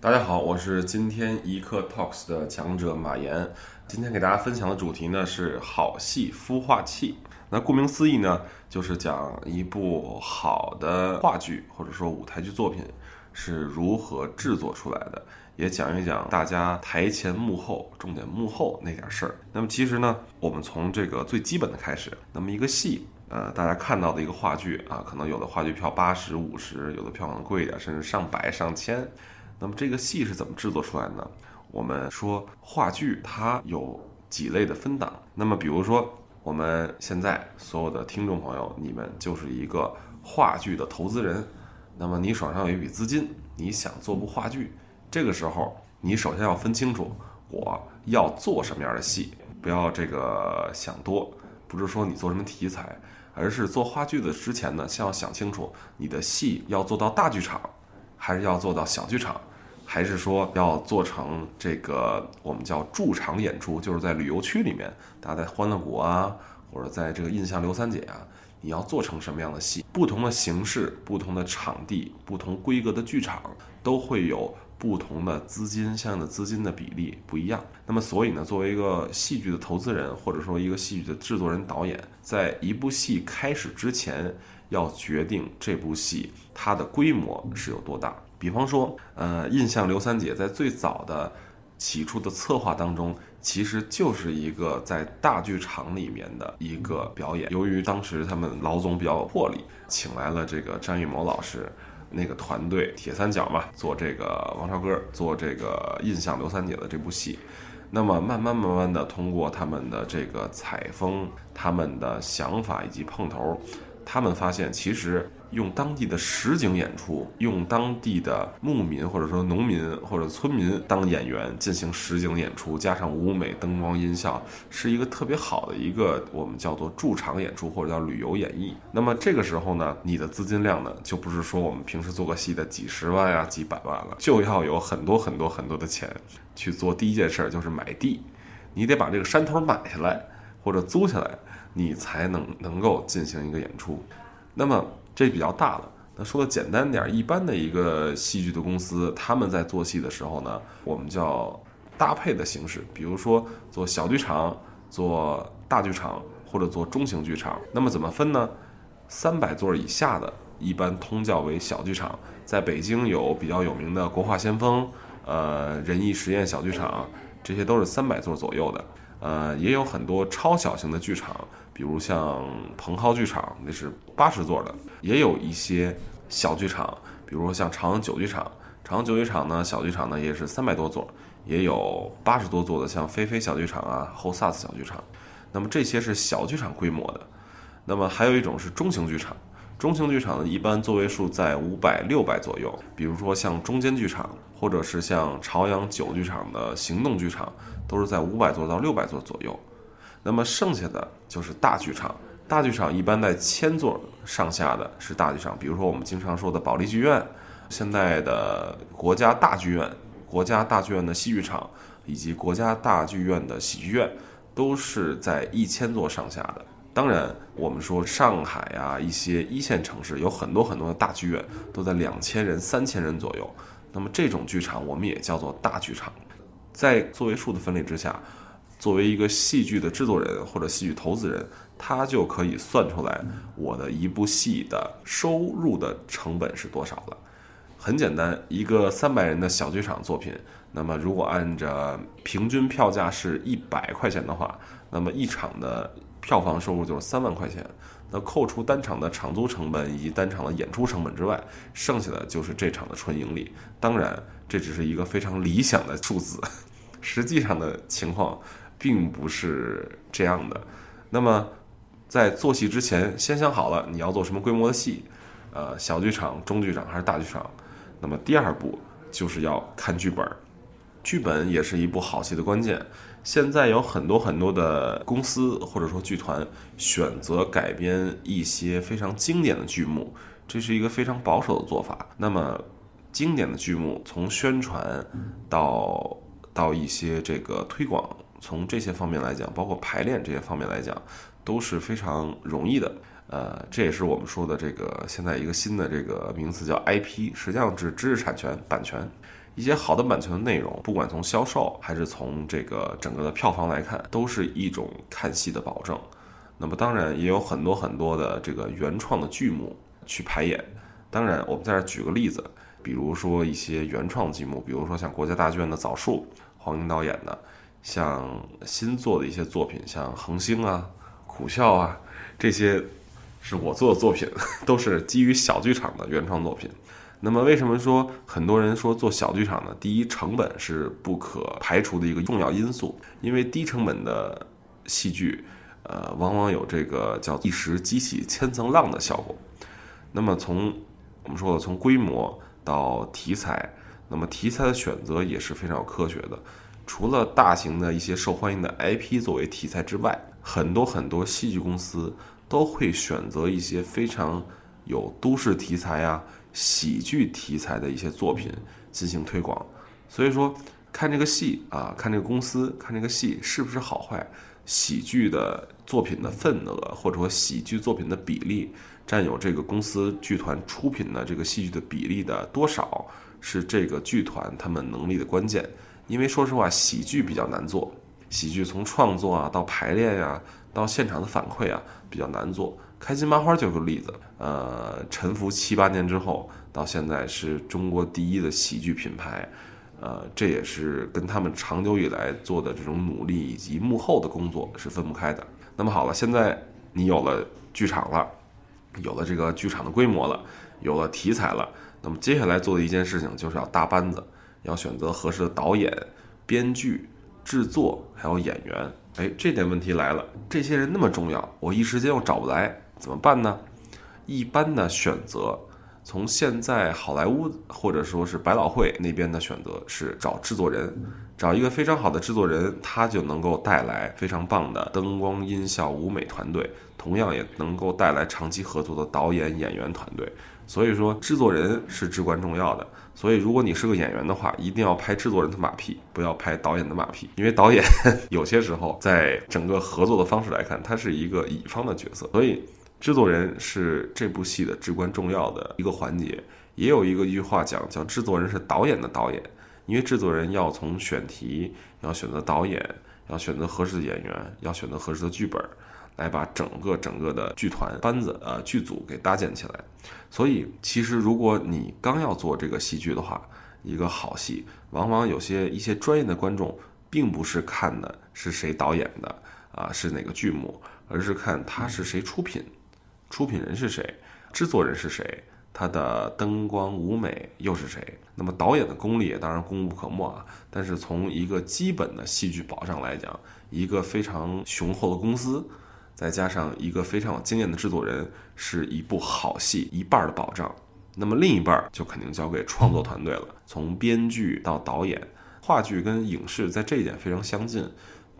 大家好，我是今天一刻 Talks 的强者马岩。今天给大家分享的主题呢是好戏孵化器。那顾名思义呢，就是讲一部好的话剧或者说舞台剧作品是如何制作出来的，也讲一讲大家台前幕后，重点幕后那点事儿。那么其实呢，我们从这个最基本的开始。那么一个戏，呃，大家看到的一个话剧啊，可能有的话剧票八十五十，有的票可能贵一点，甚至上百上千。那么这个戏是怎么制作出来的？我们说话剧它有几类的分档。那么比如说我们现在所有的听众朋友，你们就是一个话剧的投资人。那么你手上有一笔资金，你想做部话剧，这个时候你首先要分清楚我要做什么样的戏，不要这个想多，不是说你做什么题材，而是做话剧的之前呢，先要想清楚你的戏要做到大剧场，还是要做到小剧场。还是说要做成这个我们叫驻场演出，就是在旅游区里面，大家在欢乐谷啊，或者在这个印象刘三姐啊，你要做成什么样的戏？不同的形式、不同的场地、不同规格的剧场，都会有不同的资金，相应的资金的比例不一样。那么，所以呢，作为一个戏剧的投资人，或者说一个戏剧的制作人、导演，在一部戏开始之前，要决定这部戏它的规模是有多大。比方说，呃，印象刘三姐在最早的起初的策划当中，其实就是一个在大剧场里面的一个表演。由于当时他们老总比较有魄力，请来了这个张艺谋老师那个团队铁三角嘛，做这个王超哥做这个印象刘三姐的这部戏。那么慢慢慢慢的通过他们的这个采风、他们的想法以及碰头，他们发现其实。用当地的实景演出，用当地的牧民或者说农民或者村民当演员进行实景演出，加上舞美、灯光、音效，是一个特别好的一个我们叫做驻场演出或者叫旅游演绎。那么这个时候呢，你的资金量呢，就不是说我们平时做个戏的几十万呀、几百万了，就要有很多很多很多的钱去做第一件事儿，就是买地。你得把这个山头买下来或者租下来，你才能能够进行一个演出。那么这比较大了。那说的简单点，一般的一个戏剧的公司，他们在做戏的时候呢，我们叫搭配的形式，比如说做小剧场、做大剧场或者做中型剧场。那么怎么分呢？三百座以下的，一般通叫为小剧场。在北京有比较有名的国画先锋、呃仁义实验小剧场，这些都是三百座左右的。呃，也有很多超小型的剧场，比如像蓬蒿剧场，那是八十座的；也有一些小剧场，比如说像朝阳九剧场。朝阳九剧场呢，小剧场呢也是三百多座，也有八十多座的，像飞飞小剧场啊、后萨斯小剧场。那么这些是小剧场规模的。那么还有一种是中型剧场，中型剧场呢一般座位数在五百、六百左右，比如说像中间剧场，或者是像朝阳九剧场的行动剧场。都是在五百座到六百座左右，那么剩下的就是大剧场。大剧场一般在千座上下的是大剧场，比如说我们经常说的保利剧院、现在的国家大剧院、国家大剧院的戏剧场以及国家大剧院的喜剧院，都是在一千座上下的。当然，我们说上海啊一些一线城市有很多很多的大剧院，都在两千人、三千人左右。那么这种剧场我们也叫做大剧场。在座位数的分类之下，作为一个戏剧的制作人或者戏剧投资人，他就可以算出来我的一部戏的收入的成本是多少了。很简单，一个三百人的小剧场作品，那么如果按照平均票价是一百块钱的话，那么一场的票房收入就是三万块钱。那扣除单场的场租成本以及单场的演出成本之外，剩下的就是这场的纯盈利。当然，这只是一个非常理想的数字。实际上的情况并不是这样的。那么，在做戏之前，先想好了你要做什么规模的戏，呃，小剧场、中剧场还是大剧场。那么第二步就是要看剧本，剧本也是一部好戏的关键。现在有很多很多的公司或者说剧团选择改编一些非常经典的剧目，这是一个非常保守的做法。那么，经典的剧目从宣传到到一些这个推广，从这些方面来讲，包括排练这些方面来讲，都是非常容易的。呃，这也是我们说的这个现在一个新的这个名词叫 IP，实际上指知识产权版权，一些好的版权的内容，不管从销售还是从这个整个的票房来看，都是一种看戏的保证。那么当然也有很多很多的这个原创的剧目去排演。当然，我们在这举个例子，比如说一些原创剧目，比如说像国家大剧院的《枣树》，黄英导演的；像新做的一些作品，像《恒星》啊、《苦笑》啊，这些是我做的作品，都是基于小剧场的原创作品。那么，为什么说很多人说做小剧场呢？第一，成本是不可排除的一个重要因素，因为低成本的戏剧，呃，往往有这个叫一石激起千层浪的效果。那么，从我们说的从规模到题材，那么题材的选择也是非常有科学的。除了大型的一些受欢迎的 IP 作为题材之外，很多很多戏剧公司都会选择一些非常有都市题材啊。喜剧题材的一些作品进行推广，所以说看这个戏啊，看这个公司，看这个戏是不是好坏，喜剧的作品的份额或者说喜剧作品的比例，占有这个公司剧团出品的这个戏剧的比例的多少，是这个剧团他们能力的关键。因为说实话，喜剧比较难做，喜剧从创作啊到排练呀，到现场的反馈啊，比较难做。开心麻花就是个例子，呃，沉浮七八年之后，到现在是中国第一的喜剧品牌，呃，这也是跟他们长久以来做的这种努力以及幕后的工作是分不开的。那么好了，现在你有了剧场了，有了这个剧场的规模了，有了题材了，那么接下来做的一件事情就是要搭班子，要选择合适的导演、编剧、制作还有演员。哎，这点问题来了，这些人那么重要，我一时间又找不来。怎么办呢？一般的选择，从现在好莱坞或者说是百老汇那边的选择是找制作人，找一个非常好的制作人，他就能够带来非常棒的灯光、音效、舞美团队，同样也能够带来长期合作的导演、演员团队。所以说，制作人是至关重要的。所以，如果你是个演员的话，一定要拍制作人的马屁，不要拍导演的马屁，因为导演 有些时候在整个合作的方式来看，他是一个乙方的角色，所以。制作人是这部戏的至关重要的一个环节，也有一个一句话讲，叫制作人是导演的导演，因为制作人要从选题，要选择导演，要选择合适的演员，要选择合适的剧本，来把整个整个的剧团班子呃剧组给搭建起来。所以，其实如果你刚要做这个戏剧的话，一个好戏，往往有些一些专业的观众，并不是看的是谁导演的啊，是哪个剧目，而是看他是谁出品。出品人是谁？制作人是谁？他的灯光舞美又是谁？那么导演的功力也当然功不可没啊。但是从一个基本的戏剧保障来讲，一个非常雄厚的公司，再加上一个非常有经验的制作人，是一部好戏一半的保障。那么另一半儿就肯定交给创作团队了。从编剧到导演，话剧跟影视在这一点非常相近。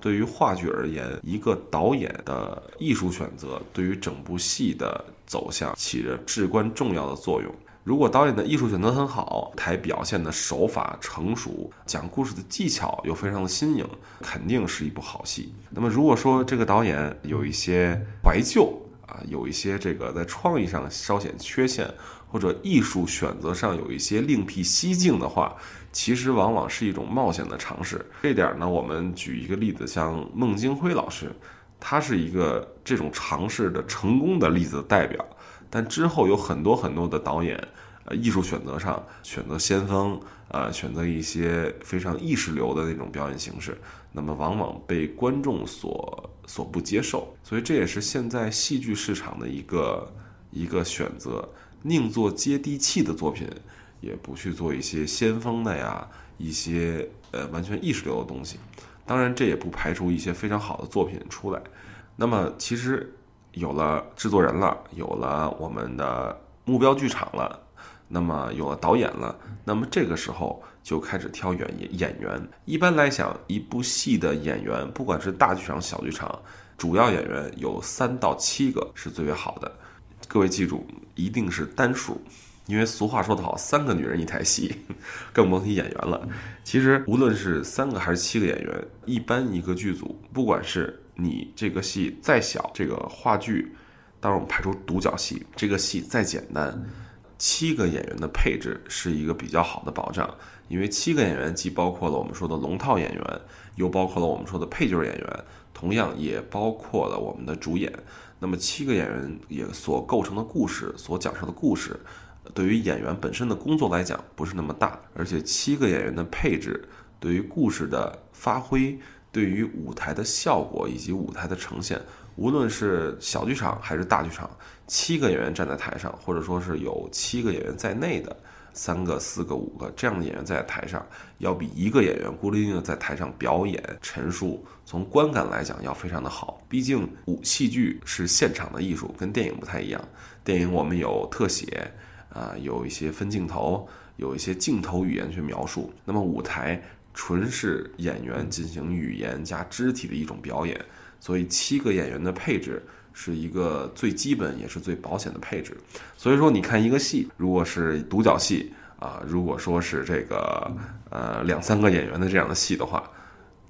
对于话剧而言，一个导演的艺术选择对于整部戏的走向起着至关重要的作用。如果导演的艺术选择很好，台表现的手法成熟，讲故事的技巧又非常的新颖，肯定是一部好戏。那么如果说这个导演有一些怀旧啊，有一些这个在创意上稍显缺陷，或者艺术选择上有一些另辟蹊径的话，其实往往是一种冒险的尝试。这点呢，我们举一个例子，像孟京辉老师，他是一个这种尝试的成功的例子的代表。但之后有很多很多的导演，呃，艺术选择上选择先锋，呃，选择一些非常意识流的那种表演形式，那么往往被观众所所不接受。所以这也是现在戏剧市场的一个一个选择，宁做接地气的作品。也不去做一些先锋的呀，一些呃完全意识流的东西。当然，这也不排除一些非常好的作品出来。那么，其实有了制作人了，有了我们的目标剧场了，那么有了导演了，那么这个时候就开始挑演演员。一般来讲，一部戏的演员，不管是大剧场、小剧场，主要演员有三到七个是最为好的。各位记住，一定是单数。因为俗话说得好，三个女人一台戏，更甭提演员了。其实无论是三个还是七个演员，一般一个剧组，不管是你这个戏再小，这个话剧，当然我们排除独角戏，这个戏再简单，七个演员的配置是一个比较好的保障。因为七个演员既包括了我们说的龙套演员，又包括了我们说的配角演员，同样也包括了我们的主演。那么七个演员也所构成的故事，所讲述的故事，对于演员本身的工作来讲不是那么大，而且七个演员的配置对于故事的发挥，对于舞台的效果以及舞台的呈现，无论是小剧场还是大剧场，七个演员站在台上，或者说是有七个演员在内的。三个、四个、五个这样的演员在台上，要比一个演员孤零零的在台上表演陈述，从观感来讲要非常的好。毕竟舞戏剧是现场的艺术，跟电影不太一样。电影我们有特写，啊，有一些分镜头，有一些镜头语言去描述。那么舞台纯是演员进行语言加肢体的一种表演，所以七个演员的配置。是一个最基本也是最保险的配置，所以说你看一个戏，如果是独角戏啊，如果说是这个呃两三个演员的这样的戏的话，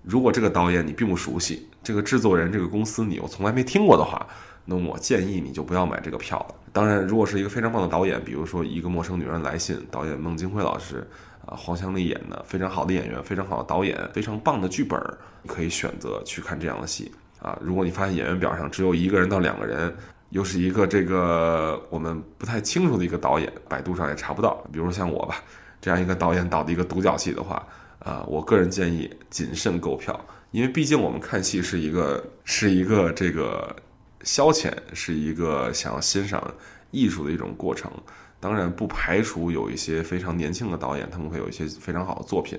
如果这个导演你并不熟悉，这个制作人这个公司你又从来没听过的话，那我建议你就不要买这个票了。当然，如果是一个非常棒的导演，比如说一个陌生女人来信，导演孟京辉老师啊，黄湘丽演的非常好的演员，非常好的导演，非常棒的剧本，可以选择去看这样的戏。啊，如果你发现演员表上只有一个人到两个人，又是一个这个我们不太清楚的一个导演，百度上也查不到。比如说像我吧，这样一个导演导的一个独角戏的话，啊，我个人建议谨慎购票，因为毕竟我们看戏是一个是一个这个消遣，是一个想要欣赏艺术的一种过程。当然不排除有一些非常年轻的导演，他们会有一些非常好的作品。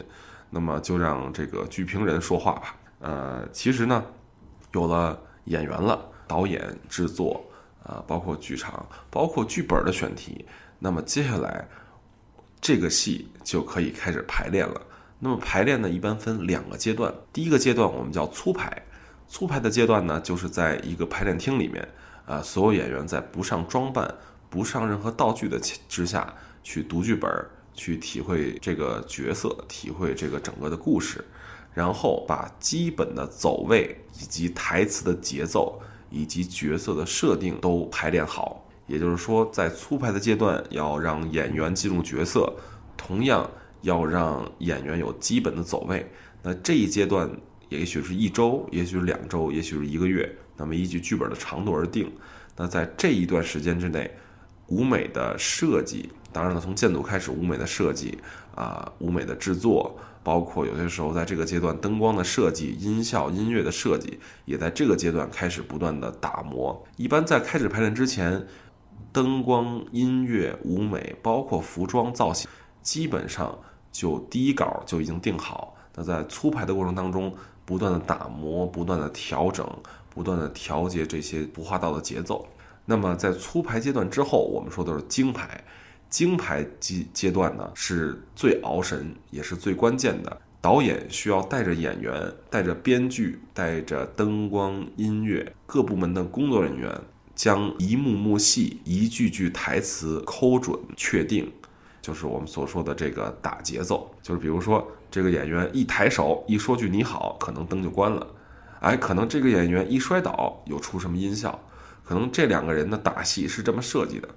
那么就让这个剧评人说话吧。呃，其实呢。有了演员了，导演、制作，啊，包括剧场，包括剧本的选题，那么接下来这个戏就可以开始排练了。那么排练呢，一般分两个阶段。第一个阶段我们叫粗排，粗排的阶段呢，就是在一个排练厅里面，啊，所有演员在不上装扮、不上任何道具的之下去读剧本，去体会这个角色，体会这个整个的故事。然后把基本的走位以及台词的节奏以及角色的设定都排练好，也就是说，在粗排的阶段要让演员进入角色，同样要让演员有基本的走位。那这一阶段也许是一周，也许是两周，也许是一个月，那么依据剧本的长度而定。那在这一段时间之内，舞美的设计，当然了，从建组开始，舞美的设计啊，舞美的制作。包括有些时候，在这个阶段，灯光的设计、音效、音乐的设计，也在这个阶段开始不断的打磨。一般在开始排练之前，灯光、音乐、舞美，包括服装造型，基本上就第一稿就已经定好。那在粗排的过程当中，不断的打磨，不断的调整，不断的调节这些不化道的节奏。那么在粗排阶段之后，我们说的是精排。精排阶阶段呢，是最熬神，也是最关键的。导演需要带着演员、带着编剧、带着灯光、音乐各部门的工作人员，将一幕幕戏、一句句台词抠准、确定，就是我们所说的这个打节奏。就是比如说，这个演员一抬手、一说句“你好”，可能灯就关了；哎，可能这个演员一摔倒，有出什么音效，可能这两个人的打戏是这么设计的。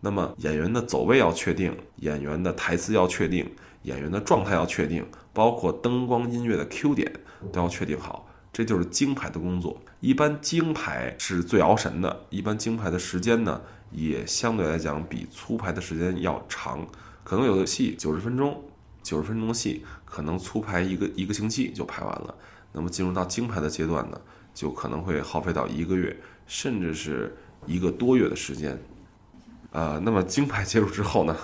那么演员的走位要确定，演员的台词要确定，演员的状态要确定，包括灯光音乐的 Q 点都要确定好，这就是精排的工作。一般精排是最熬神的，一般精排的时间呢，也相对来讲比粗排的时间要长。可能有的戏九十分钟，九十分钟的戏可能粗排一个一个星期就排完了。那么进入到精排的阶段呢，就可能会耗费到一个月，甚至是一个多月的时间。呃，那么精排结束之后呢，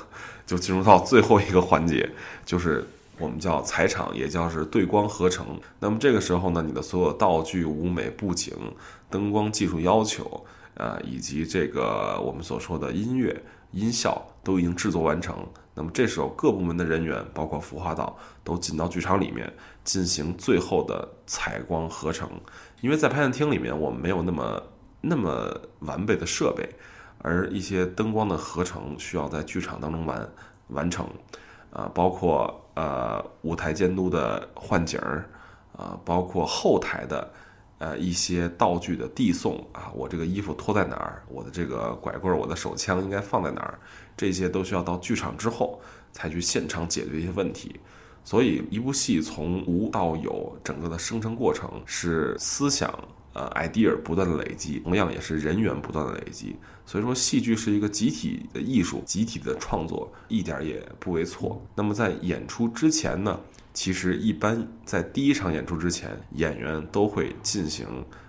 就进入到最后一个环节，就是我们叫彩场，也叫是对光合成。那么这个时候呢，你的所有道具、舞美、布景、灯光技术要求，呃，以及这个我们所说的音乐、音效都已经制作完成。那么这时候各部门的人员，包括服化道，都进到剧场里面进行最后的采光合成。因为在拍摄厅里面，我们没有那么那么完备的设备。而一些灯光的合成需要在剧场当中完完成，啊，包括呃舞台监督的换景儿，啊，包括后台的呃一些道具的递送啊，我这个衣服脱在哪儿，我的这个拐棍，我的手枪应该放在哪儿，这些都需要到剧场之后才去现场解决一些问题。所以一部戏从无到有，整个的生成过程是思想。呃，idea 不断的累积，同样也是人员不断的累积。所以说，戏剧是一个集体的艺术，集体的创作，一点也不为错。那么在演出之前呢，其实一般在第一场演出之前，演员都会进行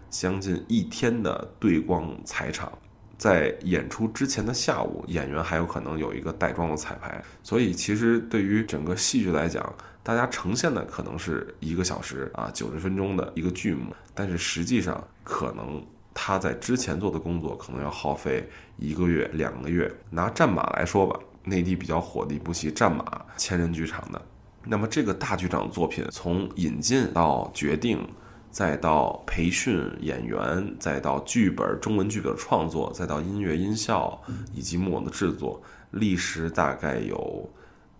将近一天的对光彩场。在演出之前的下午，演员还有可能有一个带妆的彩排。所以，其实对于整个戏剧来讲，大家呈现的可能是一个小时啊，九十分钟的一个剧目，但是实际上可能他在之前做的工作可能要耗费一个月、两个月。拿《战马》来说吧，内地比较火的一部戏《战马》，千人剧场的。那么这个大剧场作品，从引进到决定，再到培训演员，再到剧本中文剧本创作，再到音乐音效以及木偶的制作，历时大概有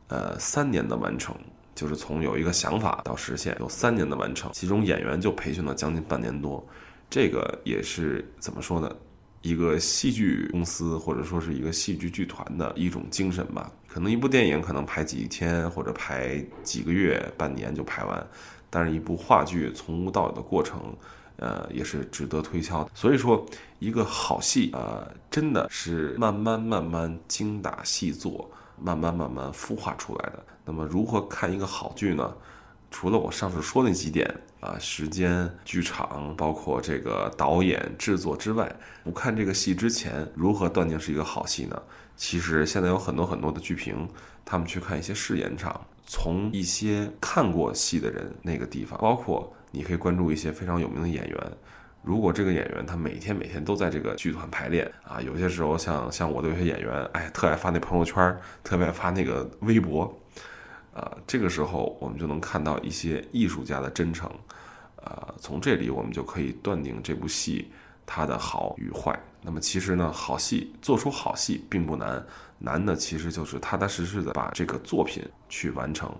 呃三年的完成。就是从有一个想法到实现，有三年的完成，其中演员就培训了将近半年多，这个也是怎么说呢？一个戏剧公司或者说是一个戏剧剧团的一种精神吧。可能一部电影可能拍几天或者拍几个月、半年就拍完，但是一部话剧从无到有的过程，呃，也是值得推敲的。所以说，一个好戏，呃，真的是慢慢慢慢精打细做。慢慢慢慢孵化出来的。那么，如何看一个好剧呢？除了我上次说那几点啊，时间、剧场，包括这个导演、制作之外，不看这个戏之前，如何断定是一个好戏呢？其实现在有很多很多的剧评，他们去看一些试演场，从一些看过戏的人那个地方，包括你可以关注一些非常有名的演员。如果这个演员他每天每天都在这个剧团排练啊，有些时候像像我的有些演员，哎，特爱发那朋友圈，特别爱发那个微博，啊，这个时候我们就能看到一些艺术家的真诚，啊，从这里我们就可以断定这部戏它的好与坏。那么其实呢，好戏做出好戏并不难，难的其实就是踏踏实实的把这个作品去完成。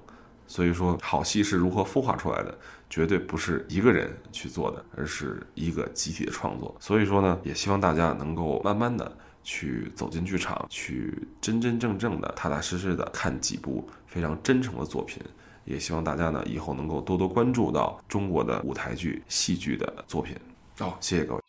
所以说，好戏是如何孵化出来的，绝对不是一个人去做的，而是一个集体的创作。所以说呢，也希望大家能够慢慢的去走进剧场，去真真正正的、踏踏实实的看几部非常真诚的作品。也希望大家呢，以后能够多多关注到中国的舞台剧、戏剧的作品。好，谢谢各位。